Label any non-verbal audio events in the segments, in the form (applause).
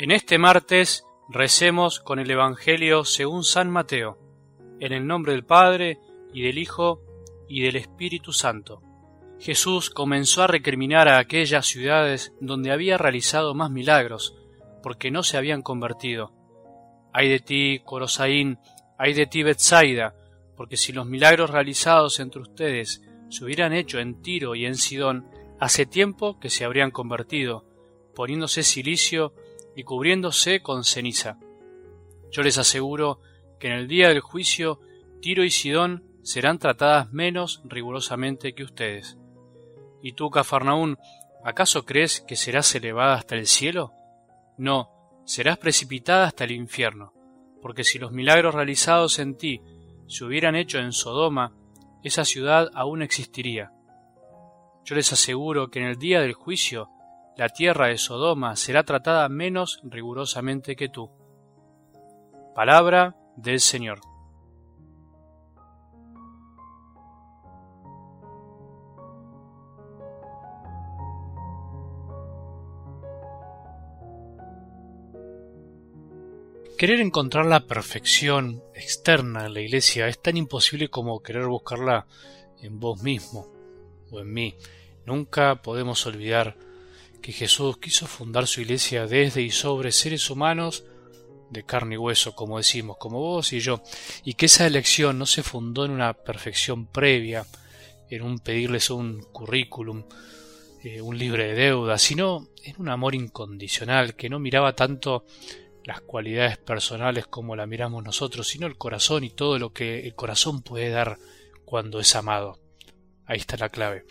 En este martes recemos con el Evangelio según San Mateo, en el nombre del Padre, y del Hijo, y del Espíritu Santo. Jesús comenzó a recriminar a aquellas ciudades donde había realizado más milagros, porque no se habían convertido. Ay de ti, Corosaín, ay de ti, Bethsaida, porque si los milagros realizados entre ustedes se hubieran hecho en Tiro y en Sidón, hace tiempo que se habrían convertido, poniéndose silicio y cubriéndose con ceniza. Yo les aseguro que en el día del juicio Tiro y Sidón serán tratadas menos rigurosamente que ustedes. ¿Y tú, Cafarnaún, acaso crees que serás elevada hasta el cielo? No, serás precipitada hasta el infierno, porque si los milagros realizados en ti se hubieran hecho en Sodoma, esa ciudad aún existiría. Yo les aseguro que en el día del juicio la tierra de Sodoma será tratada menos rigurosamente que tú. Palabra del Señor. Querer encontrar la perfección externa en la iglesia es tan imposible como querer buscarla en vos mismo o en mí. Nunca podemos olvidar que Jesús quiso fundar su iglesia desde y sobre seres humanos de carne y hueso, como decimos, como vos y yo, y que esa elección no se fundó en una perfección previa, en un pedirles un currículum, eh, un libre de deuda, sino en un amor incondicional que no miraba tanto las cualidades personales como la miramos nosotros, sino el corazón y todo lo que el corazón puede dar cuando es amado. Ahí está la clave.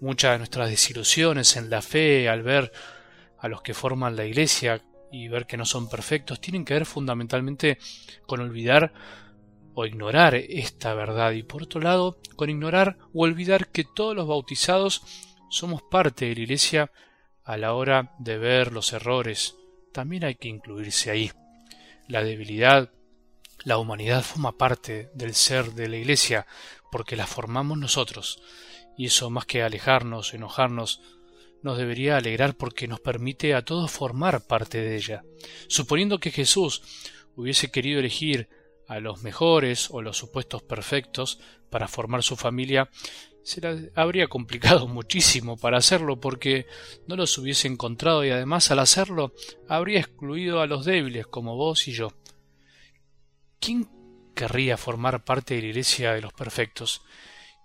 Muchas de nuestras desilusiones en la fe al ver a los que forman la iglesia y ver que no son perfectos tienen que ver fundamentalmente con olvidar o ignorar esta verdad y por otro lado con ignorar o olvidar que todos los bautizados somos parte de la iglesia a la hora de ver los errores. También hay que incluirse ahí. La debilidad, la humanidad forma parte del ser de la iglesia porque la formamos nosotros y eso más que alejarnos, enojarnos, nos debería alegrar porque nos permite a todos formar parte de ella. Suponiendo que Jesús hubiese querido elegir a los mejores o los supuestos perfectos para formar su familia, se le habría complicado (laughs) muchísimo para hacerlo porque no los hubiese encontrado y además al hacerlo habría excluido a los débiles como vos y yo. ¿Quién querría formar parte de la iglesia de los perfectos?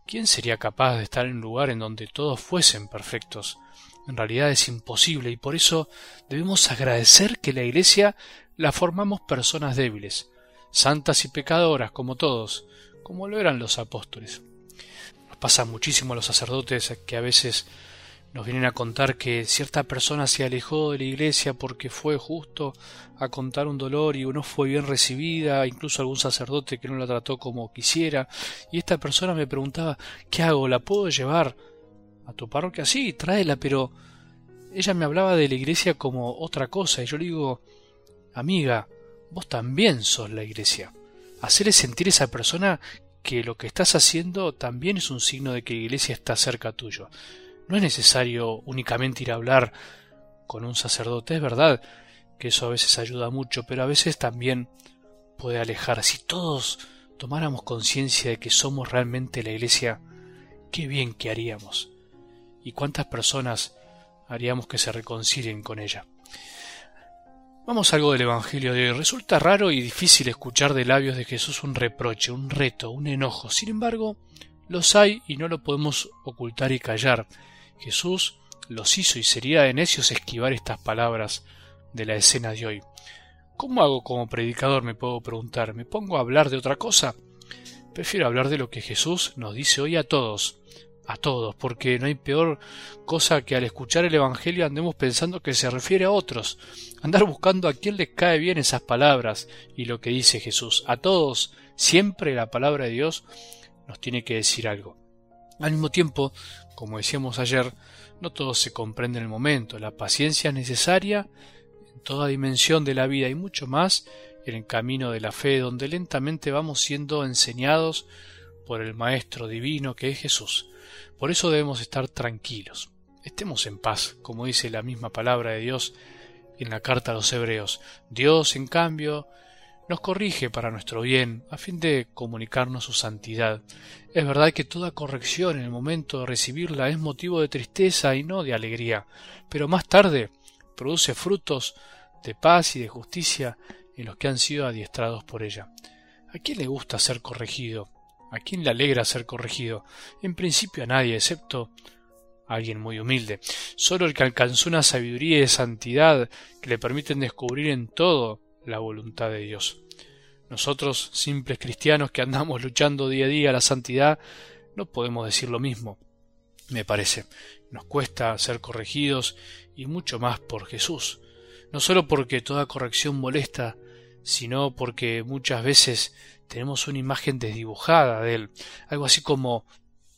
¿Quién sería capaz de estar en un lugar en donde todos fuesen perfectos? En realidad es imposible y por eso debemos agradecer que la Iglesia la formamos personas débiles, santas y pecadoras como todos, como lo eran los apóstoles. Nos pasa muchísimo a los sacerdotes que a veces nos vienen a contar que cierta persona se alejó de la iglesia porque fue justo a contar un dolor y no fue bien recibida, incluso algún sacerdote que no la trató como quisiera, y esta persona me preguntaba ¿qué hago? ¿La puedo llevar a tu parroquia? Sí, tráela, pero ella me hablaba de la iglesia como otra cosa, y yo le digo amiga, vos también sos la iglesia. Hacerle sentir a esa persona que lo que estás haciendo también es un signo de que la iglesia está cerca tuyo. No es necesario únicamente ir a hablar con un sacerdote, es verdad que eso a veces ayuda mucho, pero a veces también puede alejar. Si todos tomáramos conciencia de que somos realmente la Iglesia, qué bien que haríamos. Y cuántas personas haríamos que se reconcilien con ella. Vamos a algo del Evangelio de hoy. Resulta raro y difícil escuchar de labios de Jesús un reproche, un reto, un enojo. Sin embargo, los hay y no lo podemos ocultar y callar. Jesús los hizo y sería de necios esquivar estas palabras de la escena de hoy. ¿Cómo hago como predicador? me puedo preguntar. ¿Me pongo a hablar de otra cosa? Prefiero hablar de lo que Jesús nos dice hoy a todos, a todos, porque no hay peor cosa que al escuchar el Evangelio andemos pensando que se refiere a otros, andar buscando a quién les cae bien esas palabras y lo que dice Jesús. A todos, siempre la palabra de Dios nos tiene que decir algo. Al mismo tiempo, como decíamos ayer, no todo se comprende en el momento. La paciencia es necesaria en toda dimensión de la vida y mucho más en el camino de la fe, donde lentamente vamos siendo enseñados por el Maestro Divino que es Jesús. Por eso debemos estar tranquilos. Estemos en paz, como dice la misma palabra de Dios, en la carta a los hebreos. Dios, en cambio, nos corrige para nuestro bien, a fin de comunicarnos su santidad. Es verdad que toda corrección en el momento de recibirla es motivo de tristeza y no de alegría, pero más tarde produce frutos de paz y de justicia en los que han sido adiestrados por ella. ¿A quién le gusta ser corregido? ¿A quién le alegra ser corregido? En principio a nadie, excepto a alguien muy humilde. Solo el que alcanzó una sabiduría y santidad que le permiten descubrir en todo la voluntad de Dios. Nosotros, simples cristianos que andamos luchando día a día a la santidad, no podemos decir lo mismo, me parece. Nos cuesta ser corregidos y mucho más por Jesús. No solo porque toda corrección molesta, sino porque muchas veces tenemos una imagen desdibujada de él, algo así como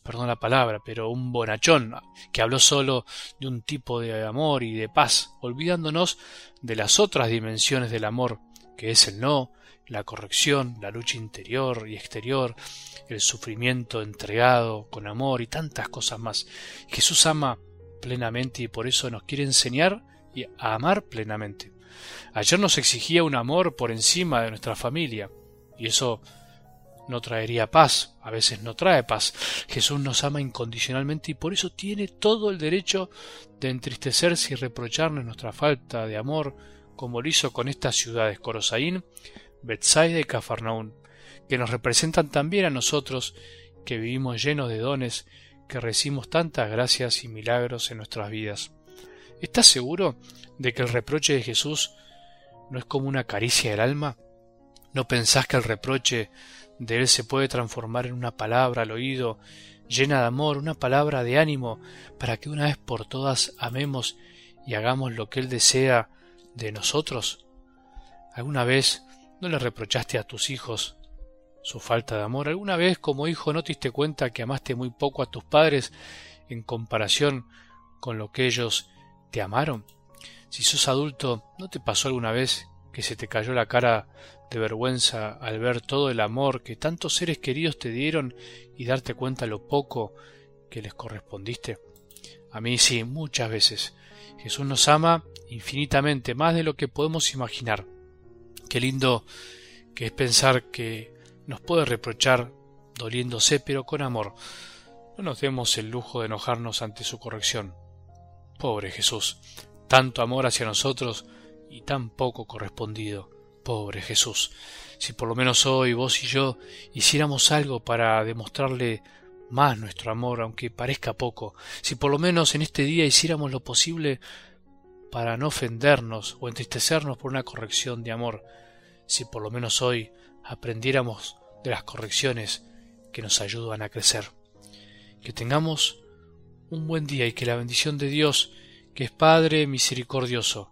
perdón la palabra, pero un bonachón que habló solo de un tipo de amor y de paz, olvidándonos de las otras dimensiones del amor, que es el no, la corrección, la lucha interior y exterior, el sufrimiento entregado con amor y tantas cosas más. Jesús ama plenamente y por eso nos quiere enseñar a amar plenamente. Ayer nos exigía un amor por encima de nuestra familia, y eso no traería paz, a veces no trae paz. Jesús nos ama incondicionalmente y por eso tiene todo el derecho de entristecerse y reprocharnos nuestra falta de amor, como lo hizo con estas ciudades Corosaín, Bethsaida y Cafarnaún, que nos representan también a nosotros, que vivimos llenos de dones, que recibimos tantas gracias y milagros en nuestras vidas. ¿Estás seguro de que el reproche de Jesús no es como una caricia del alma? ¿No pensás que el reproche de Él se puede transformar en una palabra al oído, llena de amor, una palabra de ánimo, para que una vez por todas amemos y hagamos lo que Él desea de nosotros? ¿Alguna vez no le reprochaste a tus hijos su falta de amor? ¿Alguna vez como hijo no te diste cuenta que amaste muy poco a tus padres en comparación con lo que ellos te amaron? Si sos adulto, ¿no te pasó alguna vez que se te cayó la cara de vergüenza al ver todo el amor que tantos seres queridos te dieron y darte cuenta lo poco que les correspondiste? A mí sí, muchas veces. Jesús nos ama infinitamente, más de lo que podemos imaginar. Qué lindo que es pensar que nos puede reprochar doliéndose, pero con amor. No nos demos el lujo de enojarnos ante su corrección. Pobre Jesús, tanto amor hacia nosotros y tan poco correspondido. Pobre Jesús, si por lo menos hoy vos y yo hiciéramos algo para demostrarle más nuestro amor, aunque parezca poco, si por lo menos en este día hiciéramos lo posible para no ofendernos o entristecernos por una corrección de amor, si por lo menos hoy aprendiéramos de las correcciones que nos ayudan a crecer. Que tengamos un buen día y que la bendición de Dios, que es Padre misericordioso,